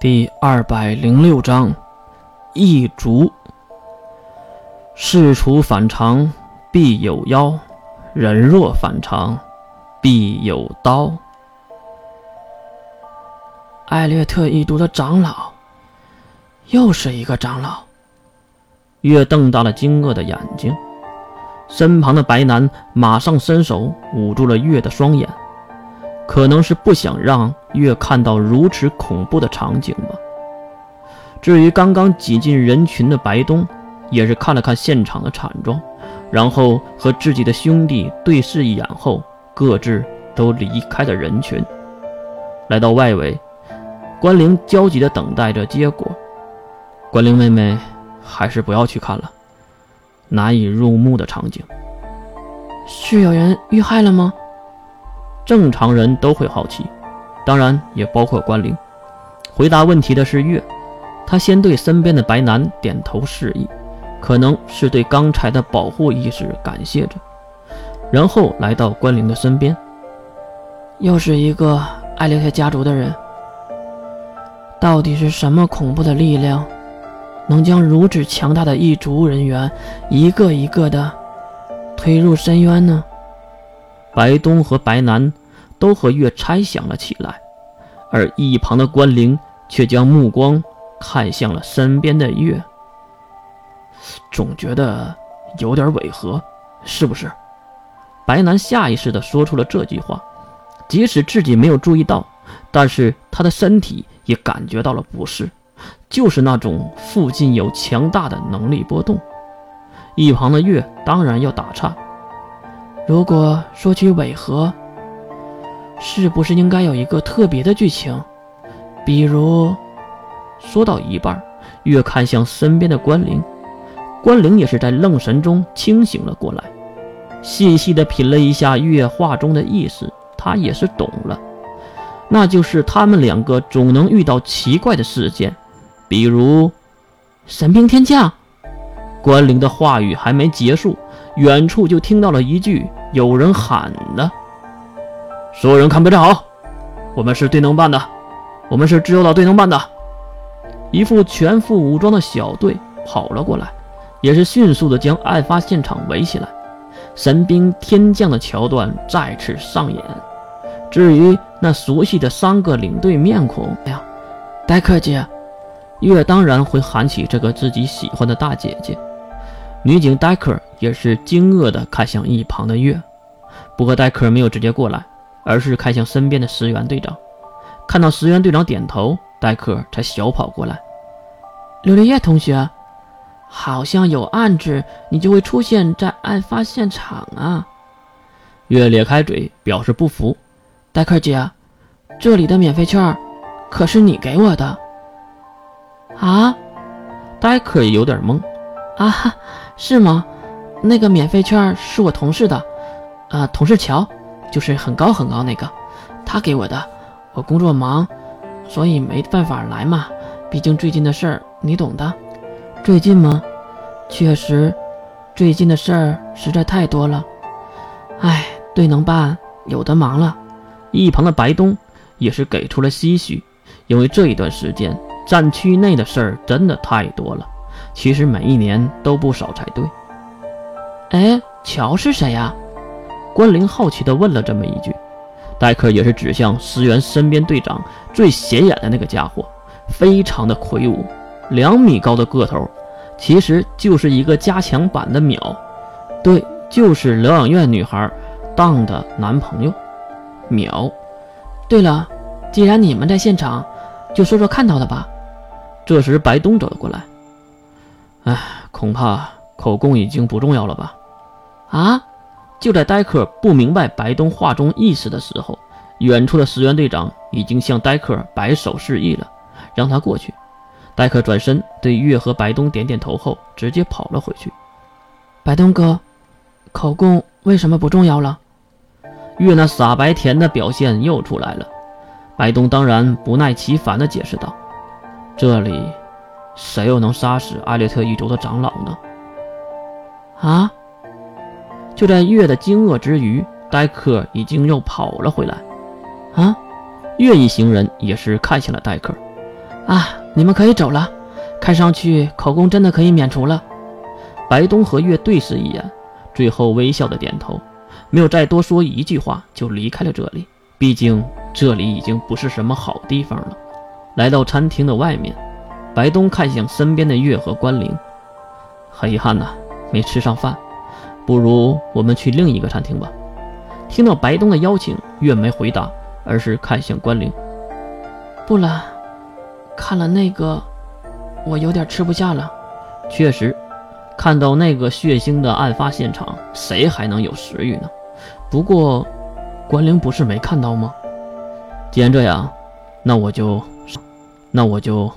第二百零六章，一族。事出反常必有妖，人若反常必有刀。艾略特一族的长老，又是一个长老。月瞪大了惊愕的眼睛，身旁的白男马上伸手捂住了月的双眼。可能是不想让月看到如此恐怖的场景吧。至于刚刚挤进人群的白东，也是看了看现场的惨状，然后和自己的兄弟对视一眼后，各自都离开了人群，来到外围。关灵焦急地等待着结果。关灵妹妹，还是不要去看了，难以入目的场景。是有人遇害了吗？正常人都会好奇，当然也包括关灵。回答问题的是月，他先对身边的白男点头示意，可能是对刚才的保护意识感谢着，然后来到关灵的身边。又是一个爱留下家族的人，到底是什么恐怖的力量，能将如此强大的一族人员一个一个的推入深渊呢？白东和白南都和月猜想了起来，而一旁的关灵却将目光看向了身边的月，总觉得有点违和，是不是？白南下意识地说出了这句话，即使自己没有注意到，但是他的身体也感觉到了不适，就是那种附近有强大的能力波动。一旁的月当然要打岔。如果说起违和，是不是应该有一个特别的剧情？比如，说到一半，月看向身边的关灵，关灵也是在愣神中清醒了过来，细细的品了一下月话中的意思，他也是懂了，那就是他们两个总能遇到奇怪的事件，比如神兵天降。关灵的话语还没结束，远处就听到了一句。有人喊的，所有人看备站好，我们是队能办的，我们是自由岛队能办的。一副全副武装的小队跑了过来，也是迅速的将案发现场围起来。神兵天降的桥段再次上演。至于那熟悉的三个领队面孔，哎呀，戴克姐，月当然会喊起这个自己喜欢的大姐姐。女警戴克也是惊愕的看向一旁的月，不过戴克没有直接过来，而是看向身边的石原队长。看到石原队长点头，戴克才小跑过来。琉璃叶同学，好像有暗指你就会出现在案发现场啊！月咧开嘴表示不服。戴克姐，这里的免费券可是你给我的啊？戴克也有点懵。啊哈。是吗？那个免费券是我同事的，啊，同事乔，就是很高很高那个，他给我的。我工作忙，所以没办法来嘛。毕竟最近的事儿你懂的。最近吗？确实，最近的事儿实在太多了。哎，对能办有的忙了。一旁的白东也是给出了唏嘘，因为这一段时间战区内的事儿真的太多了。其实每一年都不少才对。哎，乔是谁呀？关灵好奇地问了这么一句。戴克也是指向石原身边队长最显眼的那个家伙，非常的魁梧，两米高的个头，其实就是一个加强版的淼。对，就是疗养院女孩当的男朋友，淼。对了，既然你们在现场，就说说看到的吧。这时白东走了过来。唉，恐怕口供已经不重要了吧？啊！就在戴克不明白白东话中意思的时候，远处的石原队长已经向戴克摆手示意了，让他过去。戴克转身对月和白东点点头后，直接跑了回去。白东哥，口供为什么不重要了？月那傻白甜的表现又出来了。白东当然不耐其烦地解释道：“这里……”谁又能杀死艾略特一族的长老呢？啊！就在月的惊愕之余，戴克已经又跑了回来。啊！月一行人也是看向了戴克。啊，你们可以走了。看上去口供真的可以免除了。白东和月对视一眼，最后微笑的点头，没有再多说一句话，就离开了这里。毕竟这里已经不是什么好地方了。来到餐厅的外面，白东看向身边的月和关灵，很遗憾呐，没吃上饭。不如我们去另一个餐厅吧。听到白东的邀请，月梅回答，而是看向关灵。不了，看了那个，我有点吃不下了。确实，看到那个血腥的案发现场，谁还能有食欲呢？不过，关灵不是没看到吗？既然这样，那我就，那我就